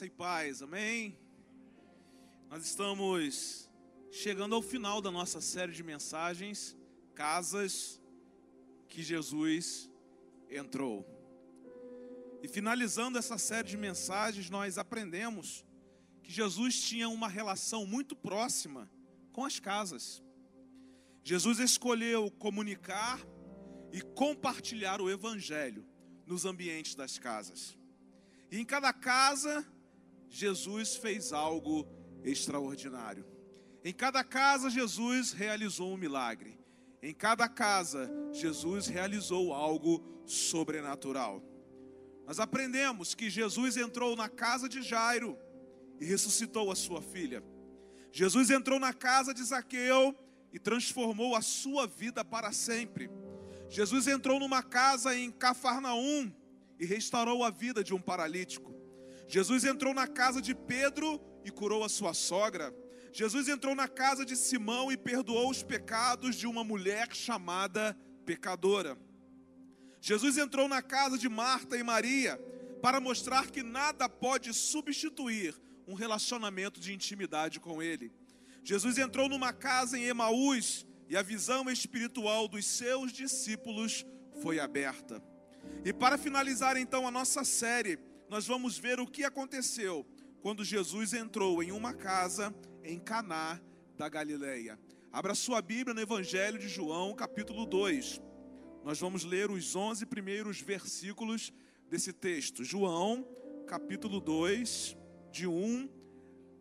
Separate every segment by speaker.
Speaker 1: Graça e paz, amém? Nós estamos chegando ao final da nossa série de mensagens, Casas que Jesus entrou. E finalizando essa série de mensagens, nós aprendemos que Jesus tinha uma relação muito próxima com as casas. Jesus escolheu comunicar e compartilhar o Evangelho nos ambientes das casas. E em cada casa, Jesus fez algo extraordinário. Em cada casa, Jesus realizou um milagre. Em cada casa, Jesus realizou algo sobrenatural. Nós aprendemos que Jesus entrou na casa de Jairo e ressuscitou a sua filha. Jesus entrou na casa de Zaqueu e transformou a sua vida para sempre. Jesus entrou numa casa em Cafarnaum e restaurou a vida de um paralítico. Jesus entrou na casa de Pedro e curou a sua sogra. Jesus entrou na casa de Simão e perdoou os pecados de uma mulher chamada pecadora. Jesus entrou na casa de Marta e Maria para mostrar que nada pode substituir um relacionamento de intimidade com Ele. Jesus entrou numa casa em Emaús e a visão espiritual dos seus discípulos foi aberta. E para finalizar então a nossa série, nós vamos ver o que aconteceu quando Jesus entrou em uma casa em Caná da Galileia. Abra sua Bíblia no Evangelho de João, capítulo 2. Nós vamos ler os 11 primeiros versículos desse texto. João, capítulo 2, de 1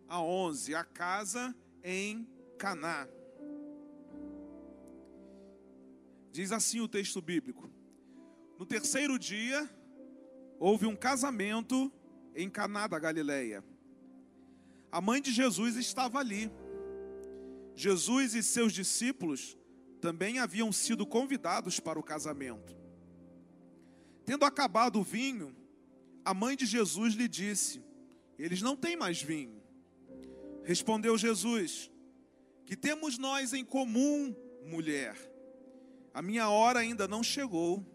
Speaker 1: a 11. A casa em Caná. Diz assim o texto bíblico: no terceiro dia, houve um casamento em Caná da Galileia. A mãe de Jesus estava ali. Jesus e seus discípulos também haviam sido convidados para o casamento. Tendo acabado o vinho, a mãe de Jesus lhe disse: Eles não têm mais vinho. Respondeu Jesus: Que temos nós em comum, mulher? A minha hora ainda não chegou.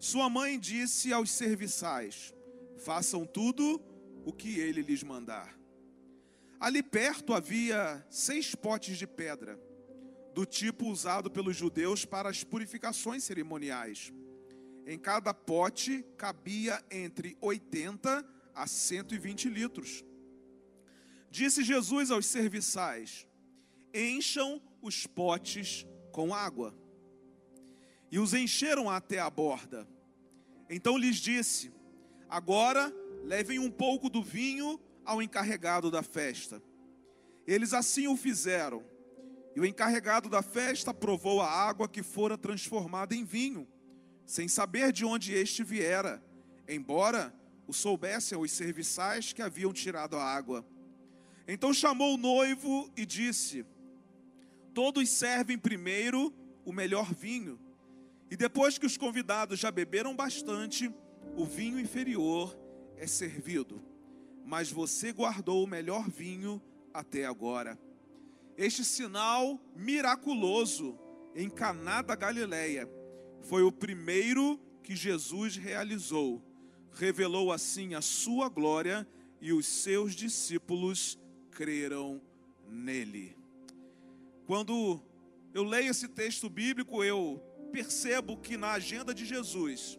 Speaker 1: Sua mãe disse aos serviçais: Façam tudo o que ele lhes mandar. Ali perto havia seis potes de pedra, do tipo usado pelos judeus para as purificações cerimoniais. Em cada pote cabia entre 80 a 120 litros. Disse Jesus aos serviçais: Encham os potes com água e os encheram até a borda. Então lhes disse: Agora levem um pouco do vinho ao encarregado da festa. Eles assim o fizeram. E o encarregado da festa provou a água que fora transformada em vinho, sem saber de onde este viera, embora o soubessem os serviçais que haviam tirado a água. Então chamou o noivo e disse: Todos servem primeiro o melhor vinho e depois que os convidados já beberam bastante, o vinho inferior é servido. Mas você guardou o melhor vinho até agora. Este sinal miraculoso em Caná da Galileia foi o primeiro que Jesus realizou. Revelou assim a sua glória e os seus discípulos creram nele. Quando eu leio esse texto bíblico, eu percebo que na agenda de Jesus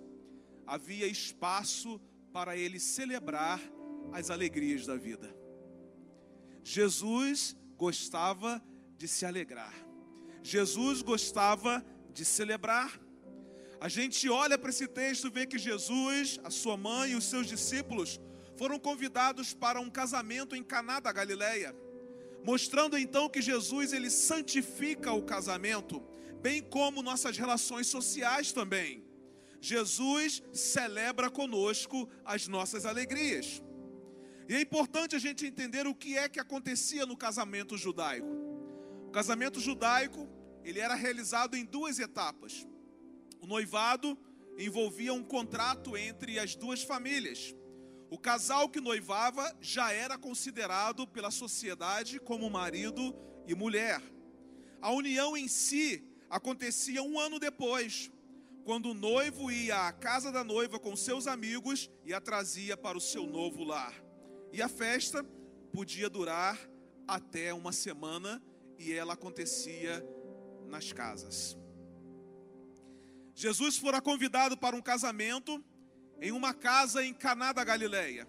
Speaker 1: havia espaço para ele celebrar as alegrias da vida. Jesus gostava de se alegrar. Jesus gostava de celebrar. A gente olha para esse texto e vê que Jesus, a sua mãe e os seus discípulos foram convidados para um casamento em Caná da Galileia, mostrando então que Jesus ele santifica o casamento bem como nossas relações sociais também. Jesus celebra conosco as nossas alegrias. E é importante a gente entender o que é que acontecia no casamento judaico. O casamento judaico, ele era realizado em duas etapas. O noivado envolvia um contrato entre as duas famílias. O casal que noivava já era considerado pela sociedade como marido e mulher. A união em si acontecia um ano depois, quando o noivo ia à casa da noiva com seus amigos e a trazia para o seu novo lar. E a festa podia durar até uma semana e ela acontecia nas casas. Jesus fora convidado para um casamento em uma casa em Caná da Galileia.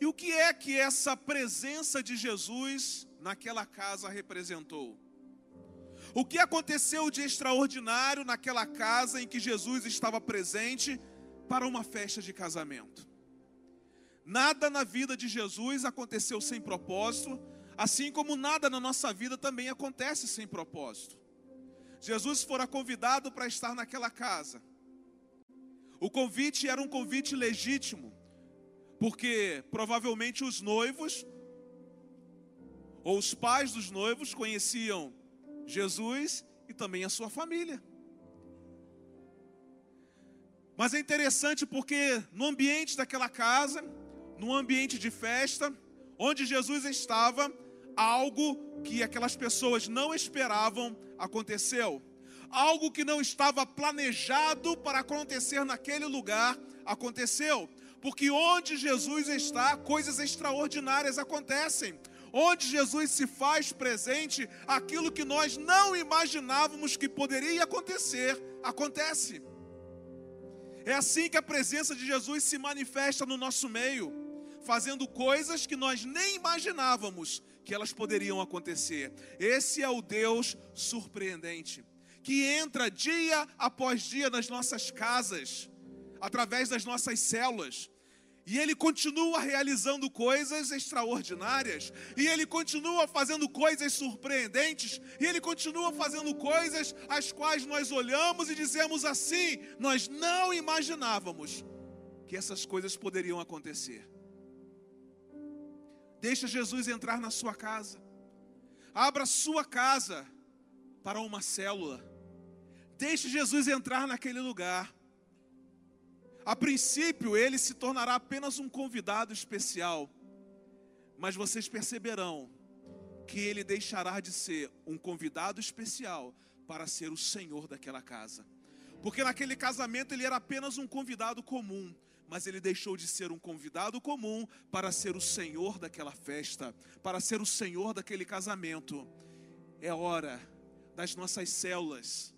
Speaker 1: E o que é que essa presença de Jesus naquela casa representou? O que aconteceu de extraordinário naquela casa em que Jesus estava presente para uma festa de casamento? Nada na vida de Jesus aconteceu sem propósito, assim como nada na nossa vida também acontece sem propósito. Jesus fora convidado para estar naquela casa. O convite era um convite legítimo, porque provavelmente os noivos ou os pais dos noivos conheciam Jesus e também a sua família. Mas é interessante porque no ambiente daquela casa, num ambiente de festa, onde Jesus estava, algo que aquelas pessoas não esperavam aconteceu. Algo que não estava planejado para acontecer naquele lugar aconteceu. Porque onde Jesus está, coisas extraordinárias acontecem. Onde Jesus se faz presente, aquilo que nós não imaginávamos que poderia acontecer, acontece. É assim que a presença de Jesus se manifesta no nosso meio fazendo coisas que nós nem imaginávamos que elas poderiam acontecer. Esse é o Deus surpreendente, que entra dia após dia nas nossas casas, através das nossas células. E ele continua realizando coisas extraordinárias, e ele continua fazendo coisas surpreendentes, e ele continua fazendo coisas as quais nós olhamos e dizemos assim: nós não imaginávamos que essas coisas poderiam acontecer. Deixa Jesus entrar na sua casa. Abra sua casa para uma célula. Deixe Jesus entrar naquele lugar. A princípio, ele se tornará apenas um convidado especial. Mas vocês perceberão que ele deixará de ser um convidado especial para ser o senhor daquela casa. Porque naquele casamento ele era apenas um convidado comum mas ele deixou de ser um convidado comum para ser o senhor daquela festa, para ser o senhor daquele casamento. É hora das nossas células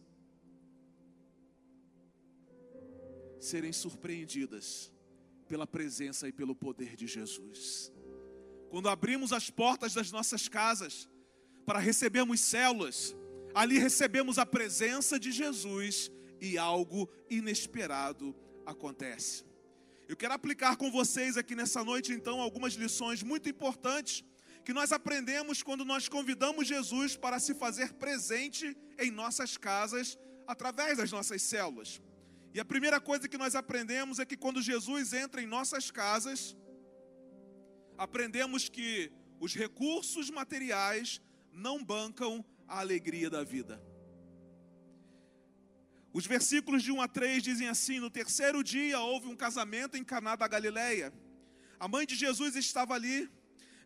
Speaker 1: serem surpreendidas pela presença e pelo poder de Jesus. Quando abrimos as portas das nossas casas para recebermos células, ali recebemos a presença de Jesus e algo inesperado acontece. Eu quero aplicar com vocês aqui nessa noite, então, algumas lições muito importantes que nós aprendemos quando nós convidamos Jesus para se fazer presente em nossas casas através das nossas células. E a primeira coisa que nós aprendemos é que quando Jesus entra em nossas casas, aprendemos que os recursos materiais não bancam a alegria da vida. Os versículos de 1 a 3 dizem assim: No terceiro dia houve um casamento em Caná da Galileia. A mãe de Jesus estava ali.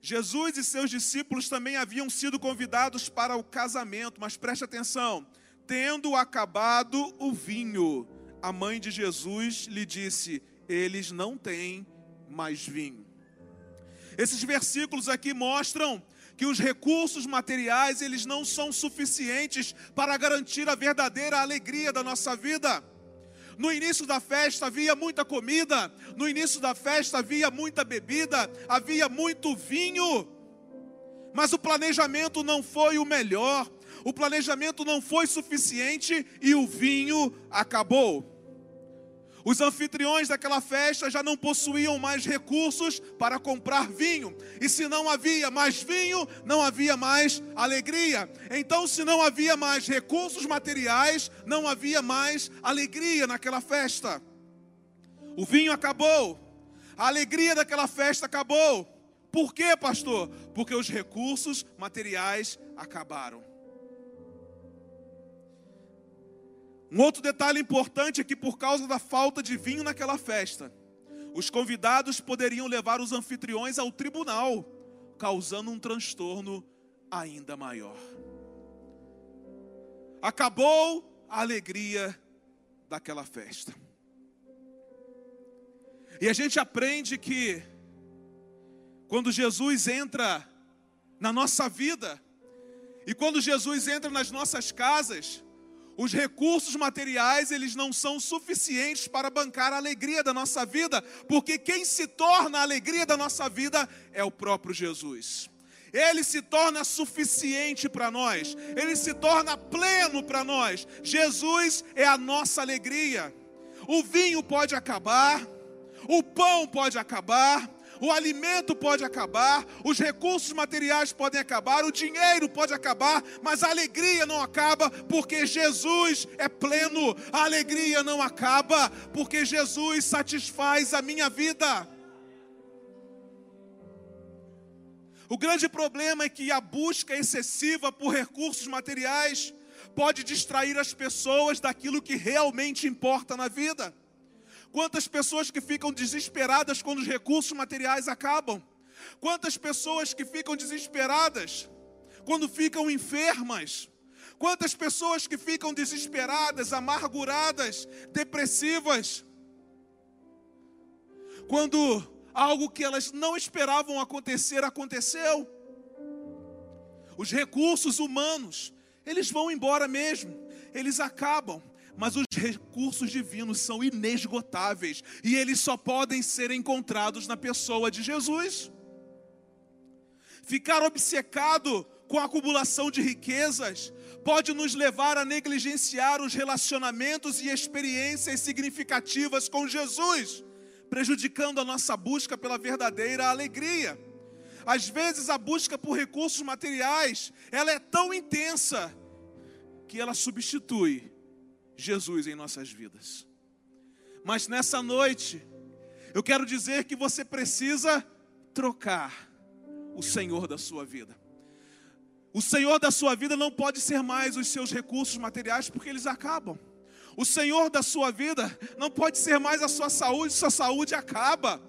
Speaker 1: Jesus e seus discípulos também haviam sido convidados para o casamento, mas preste atenção: tendo acabado o vinho, a mãe de Jesus lhe disse: Eles não têm mais vinho. Esses versículos aqui mostram que os recursos materiais eles não são suficientes para garantir a verdadeira alegria da nossa vida. No início da festa havia muita comida, no início da festa havia muita bebida, havia muito vinho. Mas o planejamento não foi o melhor, o planejamento não foi suficiente e o vinho acabou. Os anfitriões daquela festa já não possuíam mais recursos para comprar vinho. E se não havia mais vinho, não havia mais alegria. Então, se não havia mais recursos materiais, não havia mais alegria naquela festa. O vinho acabou. A alegria daquela festa acabou. Por quê, pastor? Porque os recursos materiais acabaram. Um outro detalhe importante é que, por causa da falta de vinho naquela festa, os convidados poderiam levar os anfitriões ao tribunal, causando um transtorno ainda maior. Acabou a alegria daquela festa. E a gente aprende que quando Jesus entra na nossa vida, e quando Jesus entra nas nossas casas, os recursos materiais, eles não são suficientes para bancar a alegria da nossa vida, porque quem se torna a alegria da nossa vida é o próprio Jesus. Ele se torna suficiente para nós, ele se torna pleno para nós. Jesus é a nossa alegria. O vinho pode acabar, o pão pode acabar, o alimento pode acabar, os recursos materiais podem acabar, o dinheiro pode acabar, mas a alegria não acaba, porque Jesus é pleno. A alegria não acaba, porque Jesus satisfaz a minha vida. O grande problema é que a busca excessiva por recursos materiais pode distrair as pessoas daquilo que realmente importa na vida. Quantas pessoas que ficam desesperadas quando os recursos materiais acabam? Quantas pessoas que ficam desesperadas quando ficam enfermas? Quantas pessoas que ficam desesperadas, amarguradas, depressivas? Quando algo que elas não esperavam acontecer aconteceu. Os recursos humanos, eles vão embora mesmo, eles acabam mas os recursos divinos são inesgotáveis e eles só podem ser encontrados na pessoa de Jesus. Ficar obcecado com a acumulação de riquezas pode nos levar a negligenciar os relacionamentos e experiências significativas com Jesus, prejudicando a nossa busca pela verdadeira alegria. Às vezes a busca por recursos materiais, ela é tão intensa que ela substitui Jesus em nossas vidas. Mas nessa noite, eu quero dizer que você precisa trocar o Senhor da sua vida. O Senhor da sua vida não pode ser mais os seus recursos materiais, porque eles acabam. O Senhor da sua vida não pode ser mais a sua saúde, sua saúde acaba.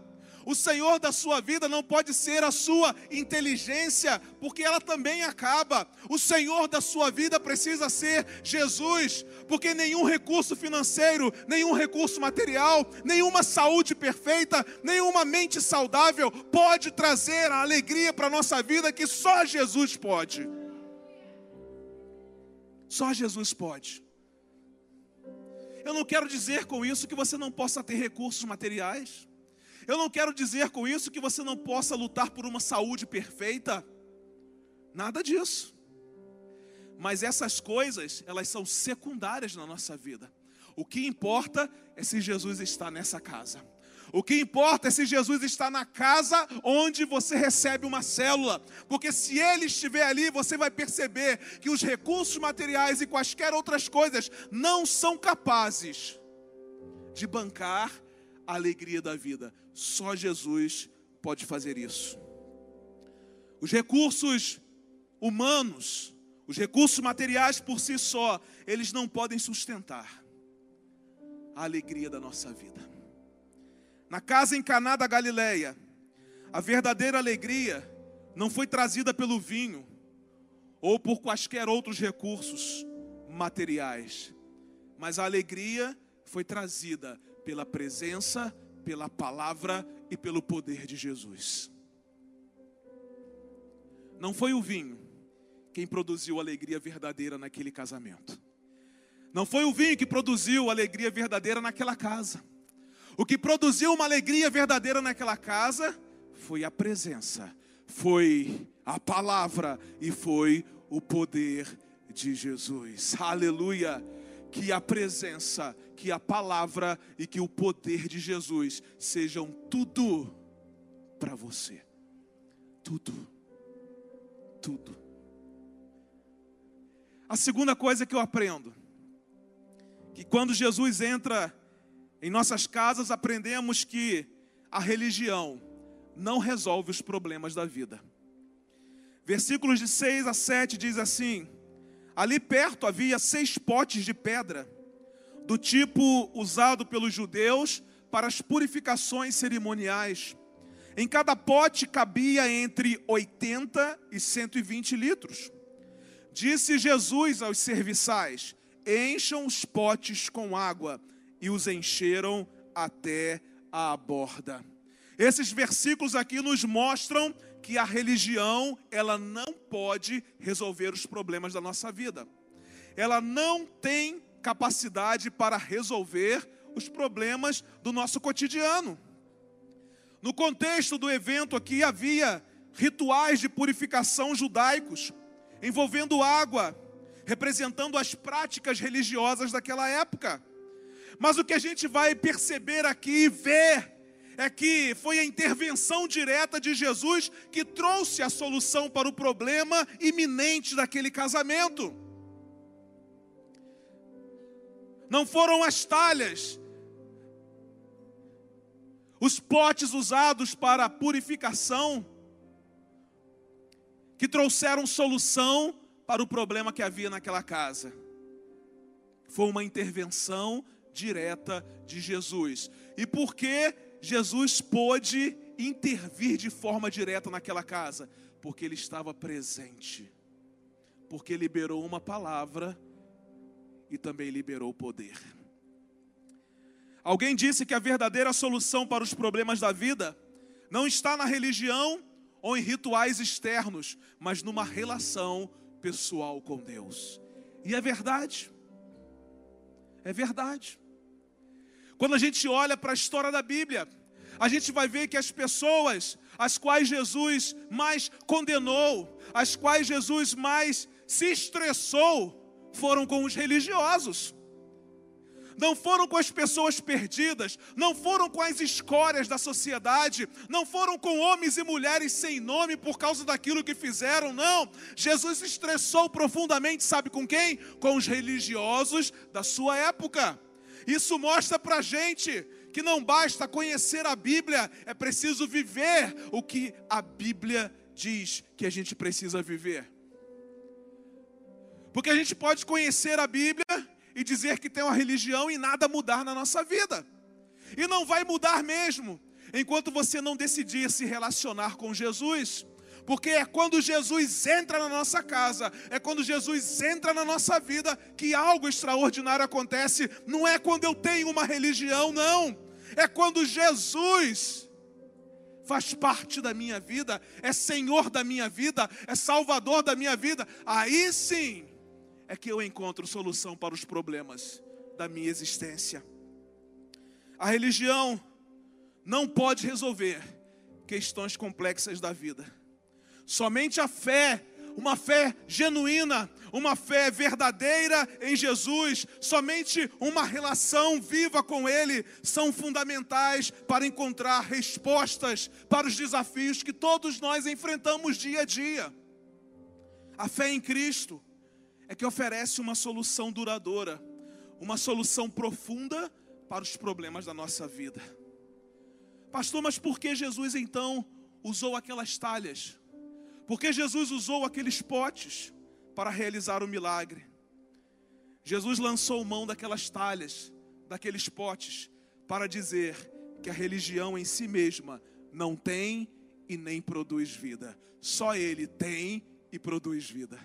Speaker 1: O Senhor da sua vida não pode ser a sua inteligência, porque ela também acaba. O Senhor da sua vida precisa ser Jesus, porque nenhum recurso financeiro, nenhum recurso material, nenhuma saúde perfeita, nenhuma mente saudável pode trazer a alegria para a nossa vida que só Jesus pode. Só Jesus pode. Eu não quero dizer com isso que você não possa ter recursos materiais. Eu não quero dizer com isso que você não possa lutar por uma saúde perfeita. Nada disso. Mas essas coisas, elas são secundárias na nossa vida. O que importa é se Jesus está nessa casa. O que importa é se Jesus está na casa onde você recebe uma célula, porque se ele estiver ali, você vai perceber que os recursos materiais e quaisquer outras coisas não são capazes de bancar a alegria da vida. Só Jesus pode fazer isso. Os recursos humanos, os recursos materiais por si só, eles não podem sustentar a alegria da nossa vida. Na casa em Caná da Galileia, a verdadeira alegria não foi trazida pelo vinho ou por quaisquer outros recursos materiais, mas a alegria foi trazida pela presença, pela palavra e pelo poder de Jesus. Não foi o vinho quem produziu alegria verdadeira naquele casamento. Não foi o vinho que produziu alegria verdadeira naquela casa. O que produziu uma alegria verdadeira naquela casa foi a presença, foi a palavra e foi o poder de Jesus. Aleluia! Que a presença que a palavra e que o poder de Jesus sejam tudo para você. Tudo. Tudo. A segunda coisa que eu aprendo, que quando Jesus entra em nossas casas, aprendemos que a religião não resolve os problemas da vida. Versículos de 6 a 7 diz assim: Ali perto havia seis potes de pedra do tipo usado pelos judeus para as purificações cerimoniais. Em cada pote cabia entre 80 e 120 litros. Disse Jesus aos serviçais: Encham os potes com água, e os encheram até a borda. Esses versículos aqui nos mostram que a religião, ela não pode resolver os problemas da nossa vida. Ela não tem capacidade para resolver os problemas do nosso cotidiano. No contexto do evento aqui havia rituais de purificação judaicos envolvendo água, representando as práticas religiosas daquela época. Mas o que a gente vai perceber aqui e ver é que foi a intervenção direta de Jesus que trouxe a solução para o problema iminente daquele casamento. Não foram as talhas, os potes usados para a purificação, que trouxeram solução para o problema que havia naquela casa. Foi uma intervenção direta de Jesus. E por que Jesus pôde intervir de forma direta naquela casa? Porque ele estava presente. Porque liberou uma palavra e também liberou poder. Alguém disse que a verdadeira solução para os problemas da vida não está na religião ou em rituais externos, mas numa relação pessoal com Deus. E é verdade. É verdade. Quando a gente olha para a história da Bíblia, a gente vai ver que as pessoas as quais Jesus mais condenou, as quais Jesus mais se estressou, foram com os religiosos. Não foram com as pessoas perdidas, não foram com as escórias da sociedade, não foram com homens e mulheres sem nome por causa daquilo que fizeram, não. Jesus estressou profundamente, sabe com quem? Com os religiosos da sua época. Isso mostra para gente que não basta conhecer a Bíblia, é preciso viver o que a Bíblia diz que a gente precisa viver. Porque a gente pode conhecer a Bíblia e dizer que tem uma religião e nada mudar na nossa vida. E não vai mudar mesmo, enquanto você não decidir se relacionar com Jesus. Porque é quando Jesus entra na nossa casa, é quando Jesus entra na nossa vida que algo extraordinário acontece. Não é quando eu tenho uma religião, não. É quando Jesus faz parte da minha vida, é Senhor da minha vida, é Salvador da minha vida. Aí sim é que eu encontro solução para os problemas da minha existência. A religião não pode resolver questões complexas da vida. Somente a fé, uma fé genuína, uma fé verdadeira em Jesus, somente uma relação viva com Ele são fundamentais para encontrar respostas para os desafios que todos nós enfrentamos dia a dia. A fé em Cristo é que oferece uma solução duradoura, uma solução profunda para os problemas da nossa vida. Pastor, mas por que Jesus então usou aquelas talhas? Porque Jesus usou aqueles potes para realizar o milagre. Jesus lançou mão daquelas talhas, daqueles potes, para dizer que a religião em si mesma não tem e nem produz vida. Só Ele tem e produz vida.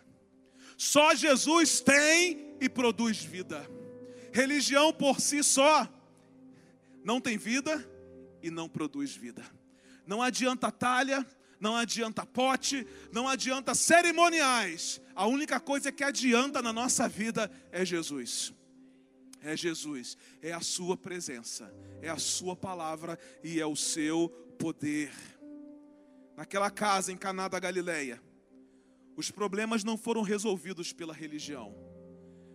Speaker 1: Só Jesus tem e produz vida. Religião por si só não tem vida e não produz vida. Não adianta talha, não adianta pote, não adianta cerimoniais. A única coisa que adianta na nossa vida é Jesus. É Jesus, é a Sua presença, é a Sua palavra e é o seu poder. Naquela casa em Caná da Galileia, os problemas não foram resolvidos pela religião,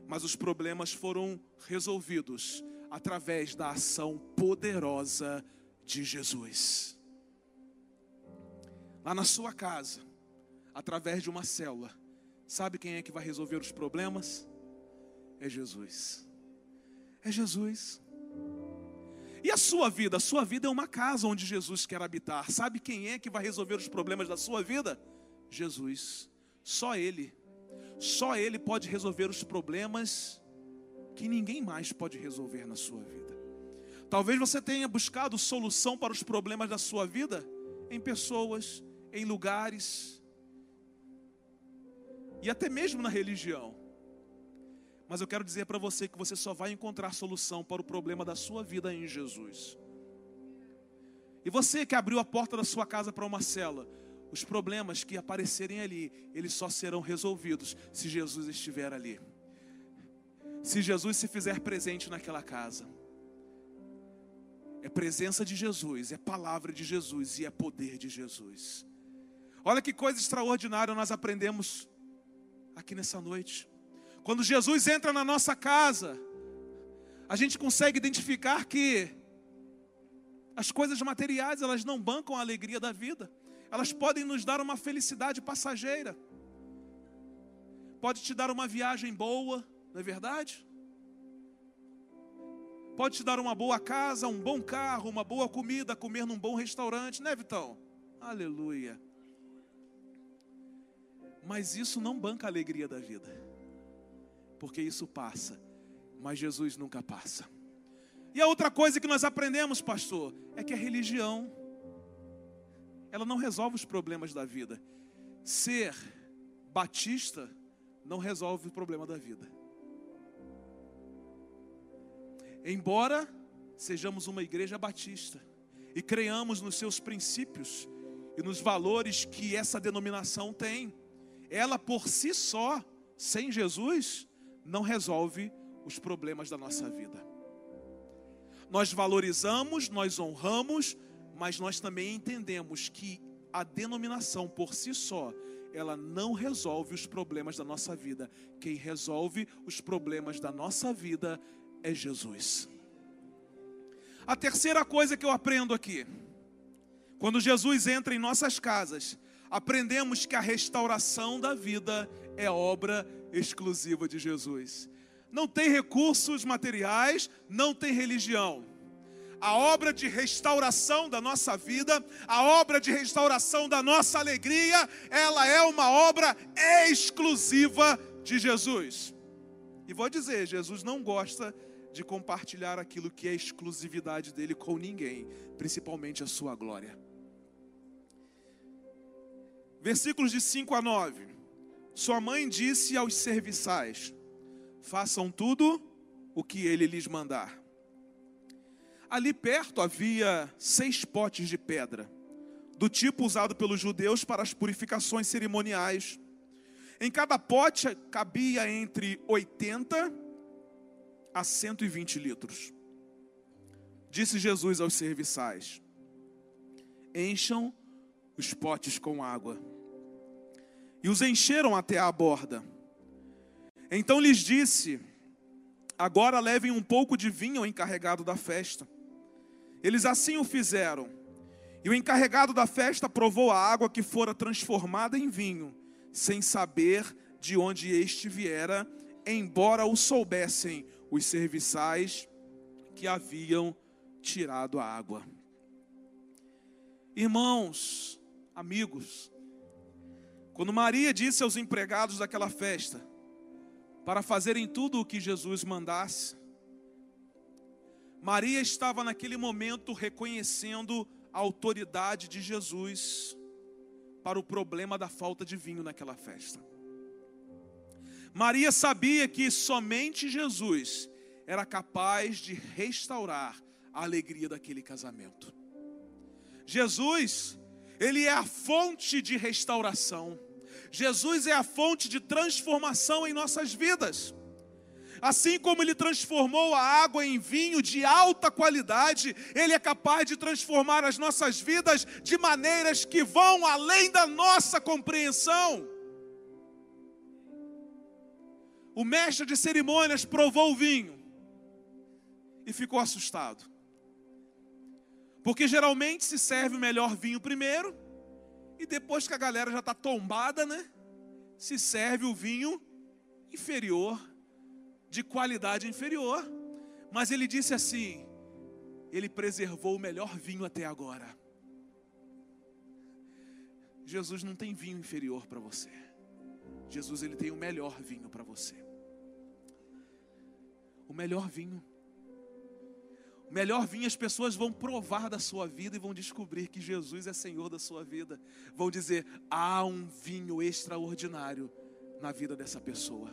Speaker 1: mas os problemas foram resolvidos através da ação poderosa de Jesus lá na sua casa, através de uma célula. Sabe quem é que vai resolver os problemas? É Jesus. É Jesus. E a sua vida? A sua vida é uma casa onde Jesus quer habitar. Sabe quem é que vai resolver os problemas da sua vida? Jesus. Só Ele. Só Ele pode resolver os problemas que ninguém mais pode resolver na sua vida. Talvez você tenha buscado solução para os problemas da sua vida em pessoas, em lugares e até mesmo na religião. Mas eu quero dizer para você que você só vai encontrar solução para o problema da sua vida em Jesus. E você que abriu a porta da sua casa para uma cela, os problemas que aparecerem ali, eles só serão resolvidos se Jesus estiver ali. Se Jesus se fizer presente naquela casa. É presença de Jesus, é palavra de Jesus e é poder de Jesus. Olha que coisa extraordinária nós aprendemos aqui nessa noite. Quando Jesus entra na nossa casa, a gente consegue identificar que as coisas materiais, elas não bancam a alegria da vida. Elas podem nos dar uma felicidade passageira. Pode te dar uma viagem boa, não é verdade? Pode te dar uma boa casa, um bom carro, uma boa comida, comer num bom restaurante, né, Vitão? Aleluia. Mas isso não banca a alegria da vida, porque isso passa, mas Jesus nunca passa. E a outra coisa que nós aprendemos, pastor, é que a religião, ela não resolve os problemas da vida. Ser batista não resolve o problema da vida. Embora sejamos uma igreja batista e creiamos nos seus princípios e nos valores que essa denominação tem, ela por si só, sem Jesus, não resolve os problemas da nossa vida. Nós valorizamos, nós honramos, mas nós também entendemos que a denominação por si só, ela não resolve os problemas da nossa vida. Quem resolve os problemas da nossa vida é Jesus. A terceira coisa que eu aprendo aqui, quando Jesus entra em nossas casas, aprendemos que a restauração da vida é obra exclusiva de Jesus. Não tem recursos materiais, não tem religião. A obra de restauração da nossa vida, a obra de restauração da nossa alegria, ela é uma obra exclusiva de Jesus. E vou dizer, Jesus não gosta de compartilhar aquilo que é exclusividade dele com ninguém, principalmente a sua glória versículos de 5 a 9. Sua mãe disse aos serviçais: Façam tudo o que ele lhes mandar. Ali perto havia seis potes de pedra, do tipo usado pelos judeus para as purificações cerimoniais. Em cada pote cabia entre 80 a 120 litros. Disse Jesus aos serviçais: Encham os potes com água e os encheram até a borda. Então lhes disse: Agora levem um pouco de vinho ao encarregado da festa. Eles assim o fizeram. E o encarregado da festa provou a água que fora transformada em vinho, sem saber de onde este viera, embora o soubessem os serviçais que haviam tirado a água. Irmãos, amigos, quando Maria disse aos empregados daquela festa para fazerem tudo o que Jesus mandasse, Maria estava naquele momento reconhecendo a autoridade de Jesus para o problema da falta de vinho naquela festa. Maria sabia que somente Jesus era capaz de restaurar a alegria daquele casamento. Jesus ele é a fonte de restauração. Jesus é a fonte de transformação em nossas vidas. Assim como ele transformou a água em vinho de alta qualidade, ele é capaz de transformar as nossas vidas de maneiras que vão além da nossa compreensão. O mestre de cerimônias provou o vinho e ficou assustado. Porque geralmente se serve o melhor vinho primeiro, e depois que a galera já está tombada, né? Se serve o vinho inferior, de qualidade inferior. Mas ele disse assim: ele preservou o melhor vinho até agora. Jesus não tem vinho inferior para você. Jesus ele tem o melhor vinho para você. O melhor vinho melhor vinho, as pessoas vão provar da sua vida e vão descobrir que Jesus é Senhor da sua vida. Vão dizer: há um vinho extraordinário na vida dessa pessoa.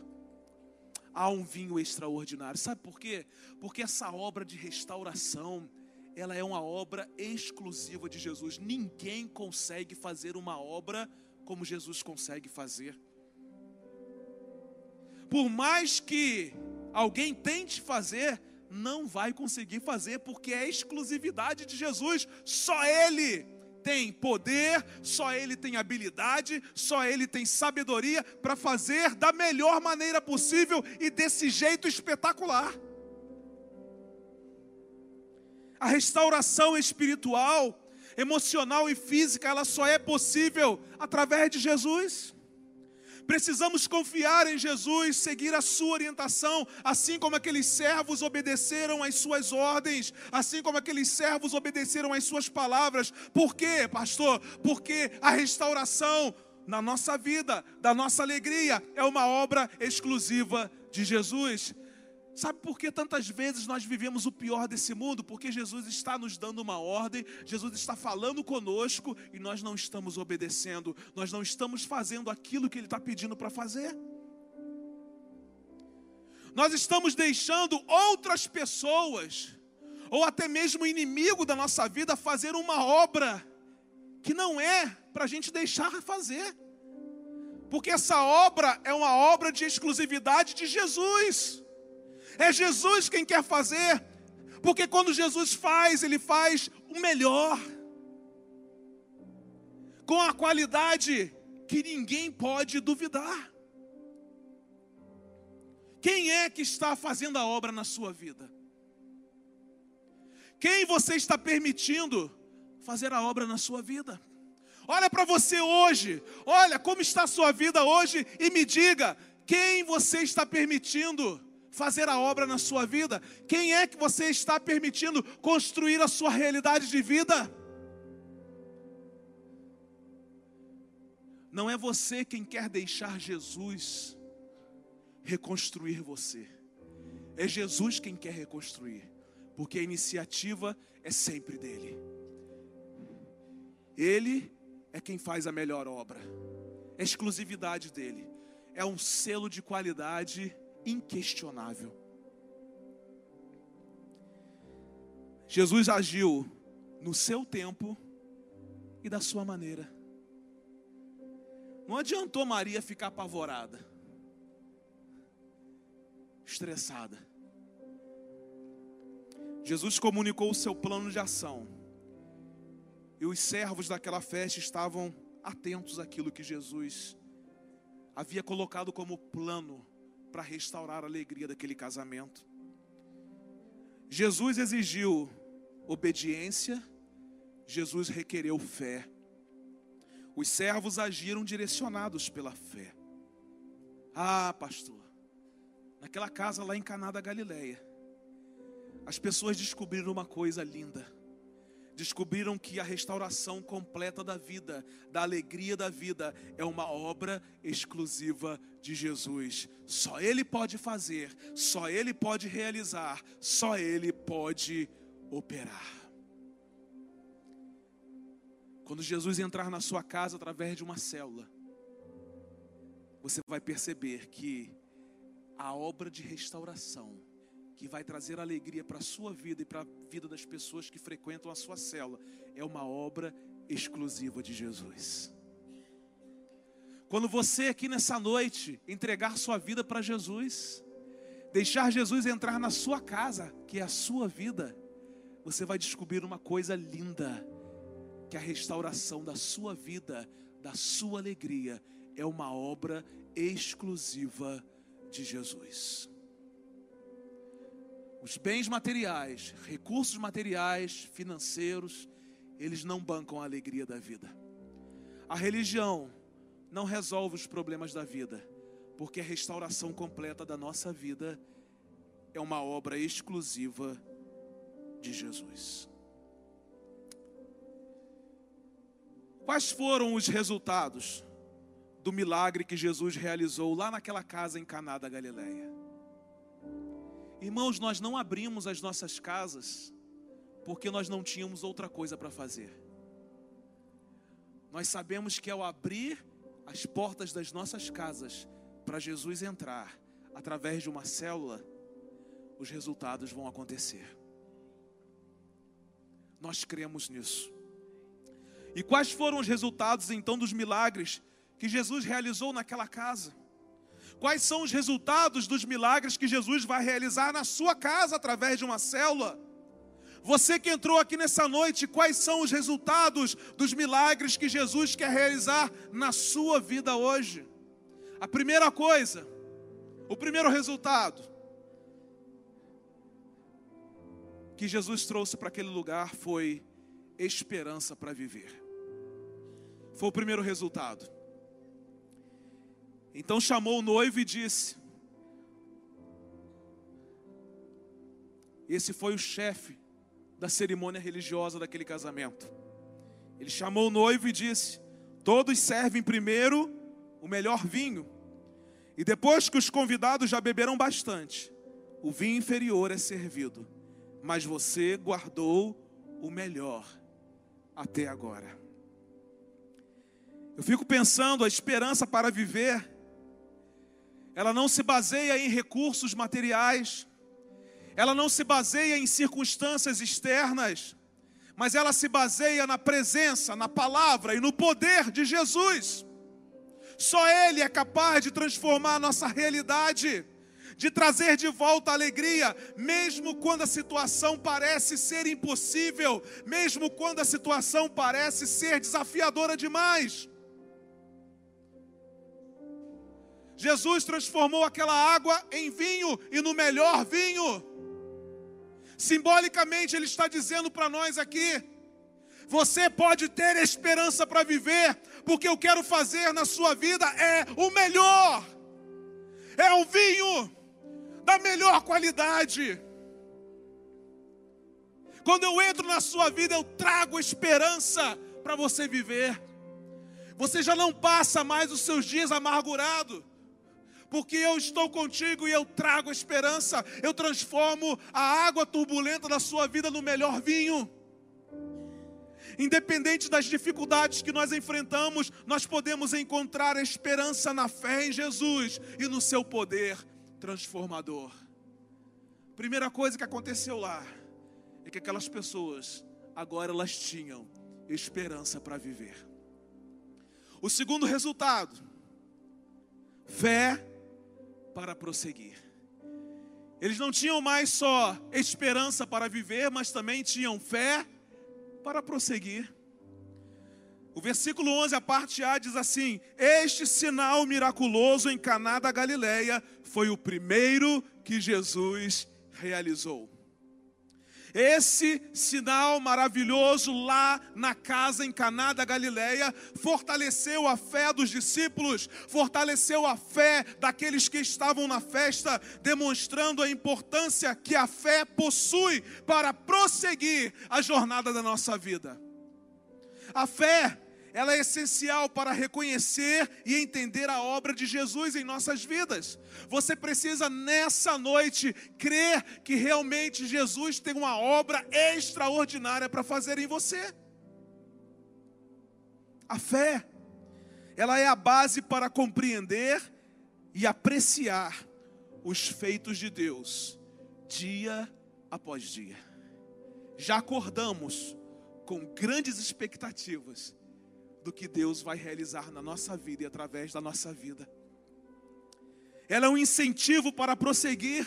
Speaker 1: Há um vinho extraordinário. Sabe por quê? Porque essa obra de restauração, ela é uma obra exclusiva de Jesus. Ninguém consegue fazer uma obra como Jesus consegue fazer. Por mais que alguém tente fazer, não vai conseguir fazer, porque é exclusividade de Jesus, só Ele tem poder, só Ele tem habilidade, só Ele tem sabedoria para fazer da melhor maneira possível e desse jeito espetacular. A restauração espiritual, emocional e física, ela só é possível através de Jesus. Precisamos confiar em Jesus, seguir a sua orientação, assim como aqueles servos obedeceram às suas ordens, assim como aqueles servos obedeceram às suas palavras. Por quê, pastor? Porque a restauração na nossa vida, da nossa alegria, é uma obra exclusiva de Jesus. Sabe por que tantas vezes nós vivemos o pior desse mundo? Porque Jesus está nos dando uma ordem, Jesus está falando conosco e nós não estamos obedecendo, nós não estamos fazendo aquilo que Ele está pedindo para fazer. Nós estamos deixando outras pessoas, ou até mesmo o inimigo da nossa vida, fazer uma obra que não é para a gente deixar fazer, porque essa obra é uma obra de exclusividade de Jesus. É Jesus quem quer fazer, porque quando Jesus faz, ele faz o melhor, com a qualidade que ninguém pode duvidar. Quem é que está fazendo a obra na sua vida? Quem você está permitindo fazer a obra na sua vida? Olha para você hoje, olha como está a sua vida hoje e me diga: quem você está permitindo fazer a obra na sua vida? Quem é que você está permitindo construir a sua realidade de vida? Não é você quem quer deixar Jesus reconstruir você. É Jesus quem quer reconstruir, porque a iniciativa é sempre dele. Ele é quem faz a melhor obra. É exclusividade dele. É um selo de qualidade inquestionável. Jesus agiu no seu tempo e da sua maneira. Não adiantou Maria ficar apavorada, estressada. Jesus comunicou o seu plano de ação. E os servos daquela festa estavam atentos àquilo que Jesus havia colocado como plano para restaurar a alegria daquele casamento. Jesus exigiu obediência, Jesus requereu fé. Os servos agiram direcionados pela fé. Ah, pastor, naquela casa lá em Caná da Galileia, as pessoas descobriram uma coisa linda descobriram que a restauração completa da vida, da alegria da vida, é uma obra exclusiva de Jesus. Só Ele pode fazer, só Ele pode realizar, só Ele pode operar. Quando Jesus entrar na sua casa através de uma célula, você vai perceber que a obra de restauração que vai trazer alegria para a sua vida e para a vida das pessoas que frequentam a sua célula, é uma obra exclusiva de Jesus. Quando você aqui nessa noite entregar sua vida para Jesus, deixar Jesus entrar na sua casa, que é a sua vida, você vai descobrir uma coisa linda, que a restauração da sua vida, da sua alegria, é uma obra exclusiva de Jesus. Os bens materiais, recursos materiais, financeiros, eles não bancam a alegria da vida. A religião não resolve os problemas da vida, porque a restauração completa da nossa vida é uma obra exclusiva de Jesus. Quais foram os resultados do milagre que Jesus realizou lá naquela casa em Caná da Galileia? Irmãos, nós não abrimos as nossas casas porque nós não tínhamos outra coisa para fazer. Nós sabemos que ao abrir as portas das nossas casas para Jesus entrar através de uma célula, os resultados vão acontecer. Nós cremos nisso. E quais foram os resultados então dos milagres que Jesus realizou naquela casa? Quais são os resultados dos milagres que Jesus vai realizar na sua casa através de uma célula? Você que entrou aqui nessa noite, quais são os resultados dos milagres que Jesus quer realizar na sua vida hoje? A primeira coisa, o primeiro resultado que Jesus trouxe para aquele lugar foi esperança para viver. Foi o primeiro resultado. Então chamou o noivo e disse: Esse foi o chefe da cerimônia religiosa daquele casamento. Ele chamou o noivo e disse: Todos servem primeiro o melhor vinho, e depois que os convidados já beberam bastante, o vinho inferior é servido, mas você guardou o melhor até agora. Eu fico pensando, a esperança para viver, ela não se baseia em recursos materiais, ela não se baseia em circunstâncias externas, mas ela se baseia na presença, na palavra e no poder de Jesus. Só Ele é capaz de transformar a nossa realidade, de trazer de volta a alegria, mesmo quando a situação parece ser impossível, mesmo quando a situação parece ser desafiadora demais. Jesus transformou aquela água em vinho e no melhor vinho. Simbolicamente, Ele está dizendo para nós aqui: você pode ter esperança para viver, porque eu quero fazer na sua vida é o melhor, é o vinho da melhor qualidade. Quando eu entro na sua vida, eu trago esperança para você viver. Você já não passa mais os seus dias amargurado porque eu estou contigo e eu trago esperança, eu transformo a água turbulenta da sua vida no melhor vinho. Independente das dificuldades que nós enfrentamos, nós podemos encontrar esperança na fé em Jesus e no seu poder transformador. Primeira coisa que aconteceu lá é que aquelas pessoas agora elas tinham esperança para viver. O segundo resultado, fé para prosseguir. Eles não tinham mais só esperança para viver, mas também tinham fé para prosseguir. O versículo 11, a parte A, diz assim: Este sinal miraculoso em Caná da Galileia foi o primeiro que Jesus realizou. Esse sinal maravilhoso lá na casa em Caná da Galileia fortaleceu a fé dos discípulos, fortaleceu a fé daqueles que estavam na festa, demonstrando a importância que a fé possui para prosseguir a jornada da nossa vida. A fé ela é essencial para reconhecer e entender a obra de Jesus em nossas vidas. Você precisa nessa noite crer que realmente Jesus tem uma obra extraordinária para fazer em você. A fé, ela é a base para compreender e apreciar os feitos de Deus, dia após dia. Já acordamos com grandes expectativas do que Deus vai realizar na nossa vida e através da nossa vida. Ela é um incentivo para prosseguir,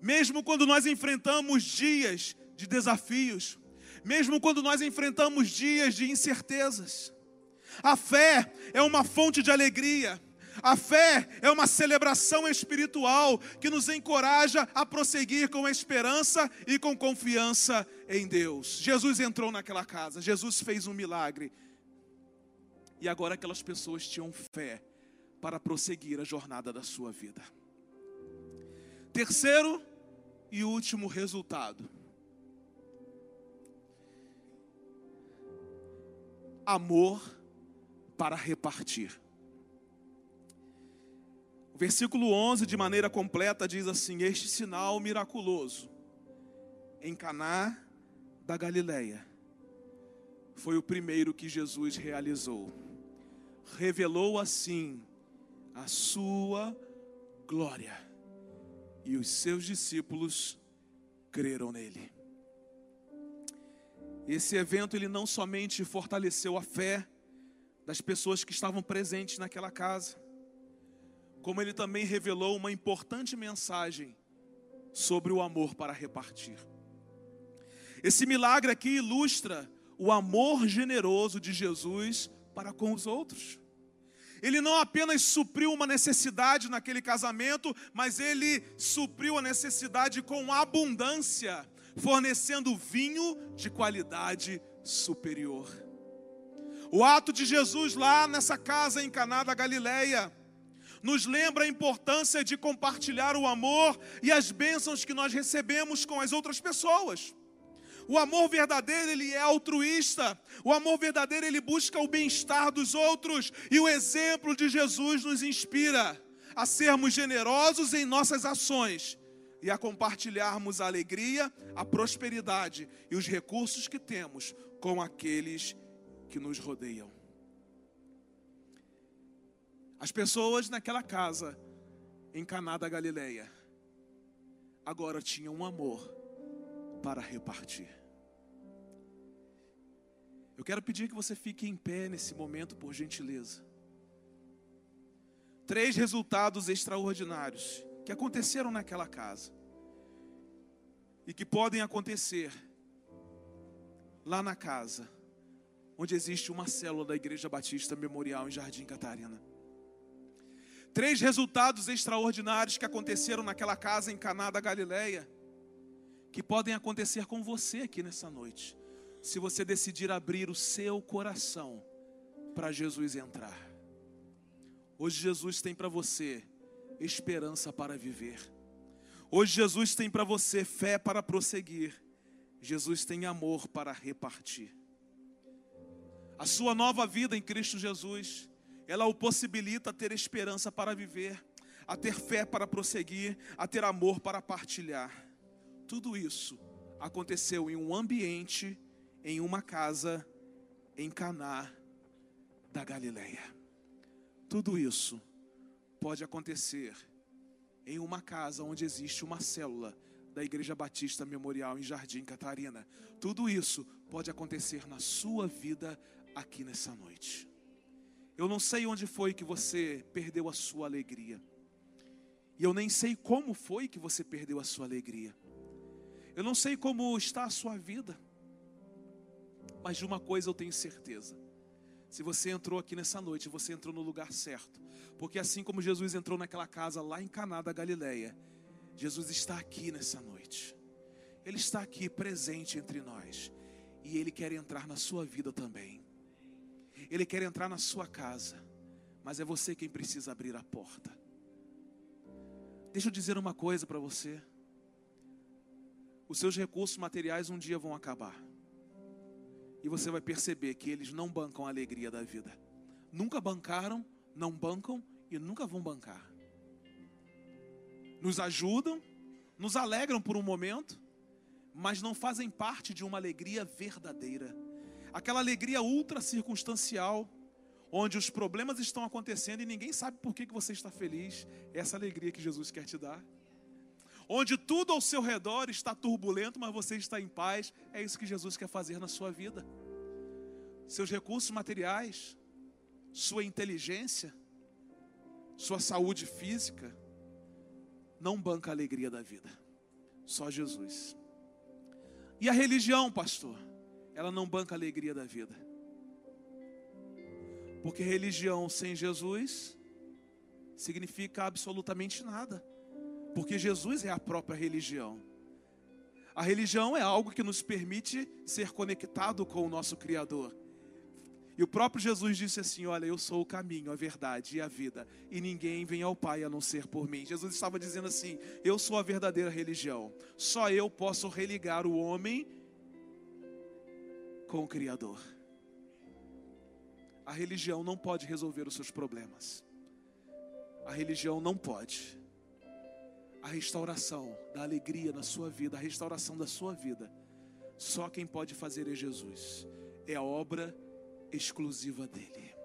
Speaker 1: mesmo quando nós enfrentamos dias de desafios, mesmo quando nós enfrentamos dias de incertezas. A fé é uma fonte de alegria. A fé é uma celebração espiritual que nos encoraja a prosseguir com esperança e com confiança em Deus. Jesus entrou naquela casa, Jesus fez um milagre e agora aquelas pessoas tinham fé para prosseguir a jornada da sua vida. Terceiro e último resultado. Amor para repartir. O versículo 11, de maneira completa, diz assim: Este sinal miraculoso em Caná da Galileia foi o primeiro que Jesus realizou revelou assim a sua glória, e os seus discípulos creram nele. Esse evento ele não somente fortaleceu a fé das pessoas que estavam presentes naquela casa, como ele também revelou uma importante mensagem sobre o amor para repartir. Esse milagre aqui ilustra o amor generoso de Jesus para com os outros. Ele não apenas supriu uma necessidade naquele casamento, mas ele supriu a necessidade com abundância, fornecendo vinho de qualidade superior. O ato de Jesus lá nessa casa em Caná da Galileia nos lembra a importância de compartilhar o amor e as bênçãos que nós recebemos com as outras pessoas. O amor verdadeiro, ele é altruísta. O amor verdadeiro, ele busca o bem-estar dos outros. E o exemplo de Jesus nos inspira a sermos generosos em nossas ações e a compartilharmos a alegria, a prosperidade e os recursos que temos com aqueles que nos rodeiam. As pessoas naquela casa em Caná da Galileia agora tinham um amor para repartir. Eu quero pedir que você fique em pé nesse momento, por gentileza. Três resultados extraordinários que aconteceram naquela casa e que podem acontecer lá na casa, onde existe uma célula da Igreja Batista Memorial em Jardim Catarina. Três resultados extraordinários que aconteceram naquela casa em Caná da Galileia, que podem acontecer com você aqui nessa noite, se você decidir abrir o seu coração para Jesus entrar. Hoje Jesus tem para você esperança para viver. Hoje Jesus tem para você fé para prosseguir. Jesus tem amor para repartir. A sua nova vida em Cristo Jesus ela o possibilita a ter esperança para viver, a ter fé para prosseguir, a ter amor para partilhar. Tudo isso aconteceu em um ambiente, em uma casa em Caná da Galileia. Tudo isso pode acontecer em uma casa onde existe uma célula da Igreja Batista Memorial em Jardim Catarina. Tudo isso pode acontecer na sua vida aqui nessa noite. Eu não sei onde foi que você perdeu a sua alegria. E eu nem sei como foi que você perdeu a sua alegria. Eu não sei como está a sua vida. Mas de uma coisa eu tenho certeza. Se você entrou aqui nessa noite, você entrou no lugar certo. Porque assim como Jesus entrou naquela casa lá em Caná da Galileia, Jesus está aqui nessa noite. Ele está aqui presente entre nós. E ele quer entrar na sua vida também. Ele quer entrar na sua casa, mas é você quem precisa abrir a porta. Deixa eu dizer uma coisa para você. Os seus recursos materiais um dia vão acabar. E você vai perceber que eles não bancam a alegria da vida. Nunca bancaram, não bancam e nunca vão bancar. Nos ajudam, nos alegram por um momento, mas não fazem parte de uma alegria verdadeira aquela alegria ultra circunstancial, onde os problemas estão acontecendo e ninguém sabe por que, você está feliz, essa alegria que Jesus quer te dar. Onde tudo ao seu redor está turbulento, mas você está em paz, é isso que Jesus quer fazer na sua vida. Seus recursos materiais, sua inteligência, sua saúde física, não banca a alegria da vida. Só Jesus. E a religião, pastor? ela não banca a alegria da vida. Porque religião sem Jesus significa absolutamente nada. Porque Jesus é a própria religião. A religião é algo que nos permite ser conectado com o nosso Criador. E o próprio Jesus disse assim: Olha, eu sou o caminho, a verdade e a vida, e ninguém vem ao Pai a não ser por mim. Jesus estava dizendo assim: Eu sou a verdadeira religião, só eu posso religar o homem com o Criador. A religião não pode resolver os seus problemas. A religião não pode. A restauração da alegria na sua vida, a restauração da sua vida, só quem pode fazer é Jesus. É a obra exclusiva dele.